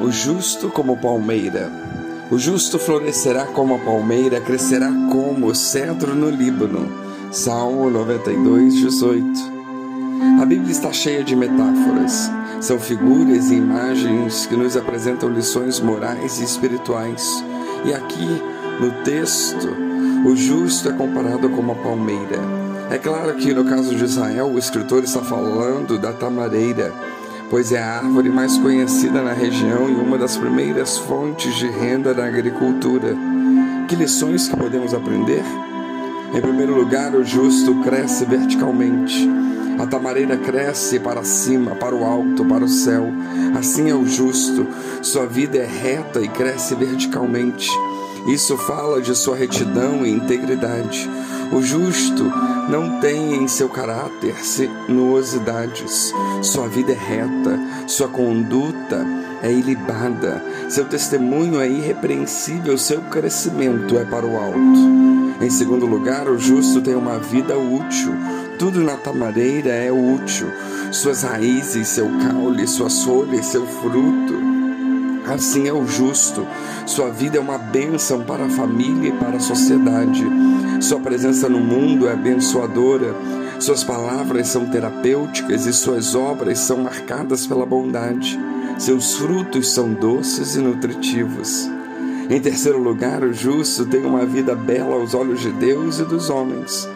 O justo como palmeira. O justo florescerá como a palmeira, crescerá como o cedro no Líbano. Salmo 92, 18. A Bíblia está cheia de metáforas. São figuras e imagens que nos apresentam lições morais e espirituais. E aqui, no texto, o justo é comparado com uma palmeira. É claro que no caso de Israel, o escritor está falando da tamareira pois é a árvore mais conhecida na região e uma das primeiras fontes de renda da agricultura. Que lições que podemos aprender? Em primeiro lugar, o justo cresce verticalmente. A tamareira cresce para cima, para o alto, para o céu. Assim é o justo. Sua vida é reta e cresce verticalmente. Isso fala de sua retidão e integridade. O justo não tem em seu caráter sinuosidades. Sua vida é reta, sua conduta é ilibada, seu testemunho é irrepreensível, seu crescimento é para o alto. Em segundo lugar, o justo tem uma vida útil. Tudo na tamareira é útil. Suas raízes, seu caule, suas folhas, seu fruto Assim é o justo. Sua vida é uma bênção para a família e para a sociedade. Sua presença no mundo é abençoadora. Suas palavras são terapêuticas e suas obras são marcadas pela bondade. Seus frutos são doces e nutritivos. Em terceiro lugar, o justo tem uma vida bela aos olhos de Deus e dos homens.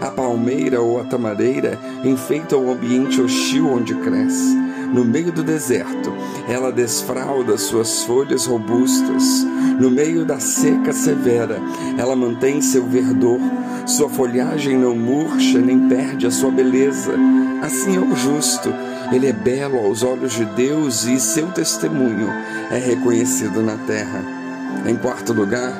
A palmeira ou a tamareira enfeita o ambiente hostil onde cresce. No meio do deserto, ela desfralda suas folhas robustas. No meio da seca severa, ela mantém seu verdor. Sua folhagem não murcha nem perde a sua beleza. Assim é o justo. Ele é belo aos olhos de Deus e seu testemunho é reconhecido na terra. Em quarto lugar,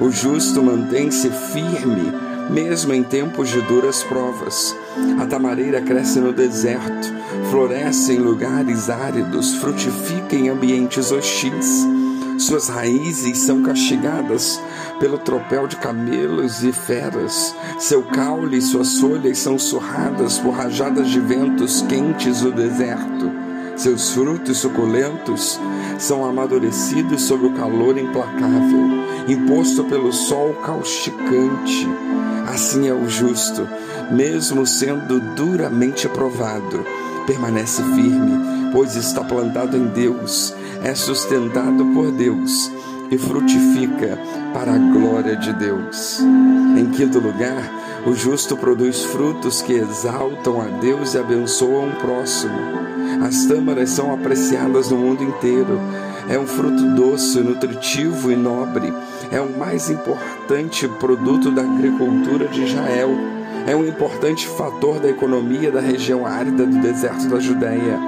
o justo mantém-se firme, mesmo em tempos de duras provas. A tamareira cresce no deserto floresce em lugares áridos, frutifica em ambientes hostis. Suas raízes são castigadas pelo tropel de camelos e feras. Seu caule e suas folhas são surradas por rajadas de ventos quentes do deserto. Seus frutos suculentos são amadurecidos sob o calor implacável, imposto pelo sol causticante. Assim é o justo, mesmo sendo duramente provado permanece firme, pois está plantado em Deus, é sustentado por Deus e frutifica para a glória de Deus. Em quinto lugar, o justo produz frutos que exaltam a Deus e abençoam o próximo. As tâmaras são apreciadas no mundo inteiro. É um fruto doce, nutritivo e nobre. É o mais importante produto da agricultura de Israel é um importante fator da economia da região árida do deserto da Judéia.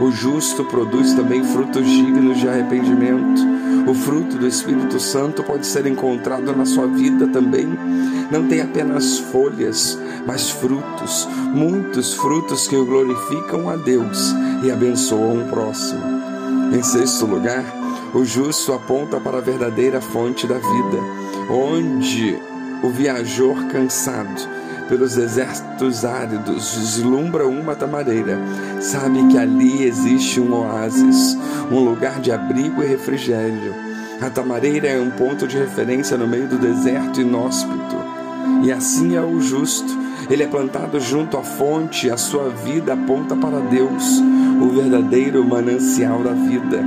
O justo produz também frutos dignos de arrependimento. O fruto do Espírito Santo pode ser encontrado na sua vida também. Não tem apenas folhas, mas frutos, muitos frutos que o glorificam a Deus e abençoam o próximo. Em sexto lugar, o justo aponta para a verdadeira fonte da vida, onde o viajor cansado pelos desertos áridos, deslumbra uma tamareira. Sabe que ali existe um oásis, um lugar de abrigo e refrigério. A tamareira é um ponto de referência no meio do deserto inóspito. E assim é o justo. Ele é plantado junto à fonte, a sua vida aponta para Deus, o verdadeiro manancial da vida.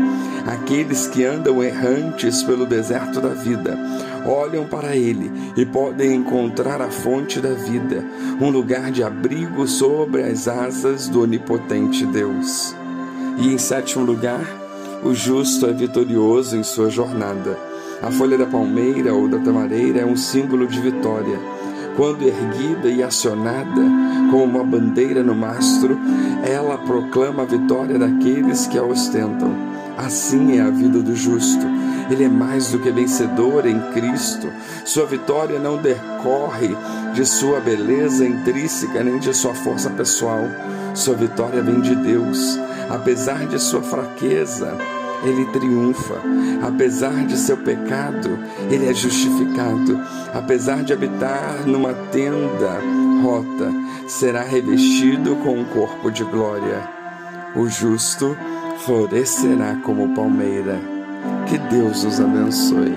Aqueles que andam errantes pelo deserto da vida olham para Ele e podem encontrar a fonte da vida, um lugar de abrigo sobre as asas do onipotente Deus. E em sétimo lugar, o justo é vitorioso em sua jornada. A folha da palmeira ou da tamareira é um símbolo de vitória. Quando erguida e acionada como uma bandeira no mastro, ela proclama a vitória daqueles que a ostentam. Assim é a vida do justo. Ele é mais do que vencedor em Cristo. Sua vitória não decorre de sua beleza intrínseca nem de sua força pessoal. Sua vitória vem de Deus. Apesar de sua fraqueza, ele triunfa. Apesar de seu pecado, ele é justificado. Apesar de habitar numa tenda rota, será revestido com um corpo de glória. O justo florescerá como palmeira. Que Deus os abençoe.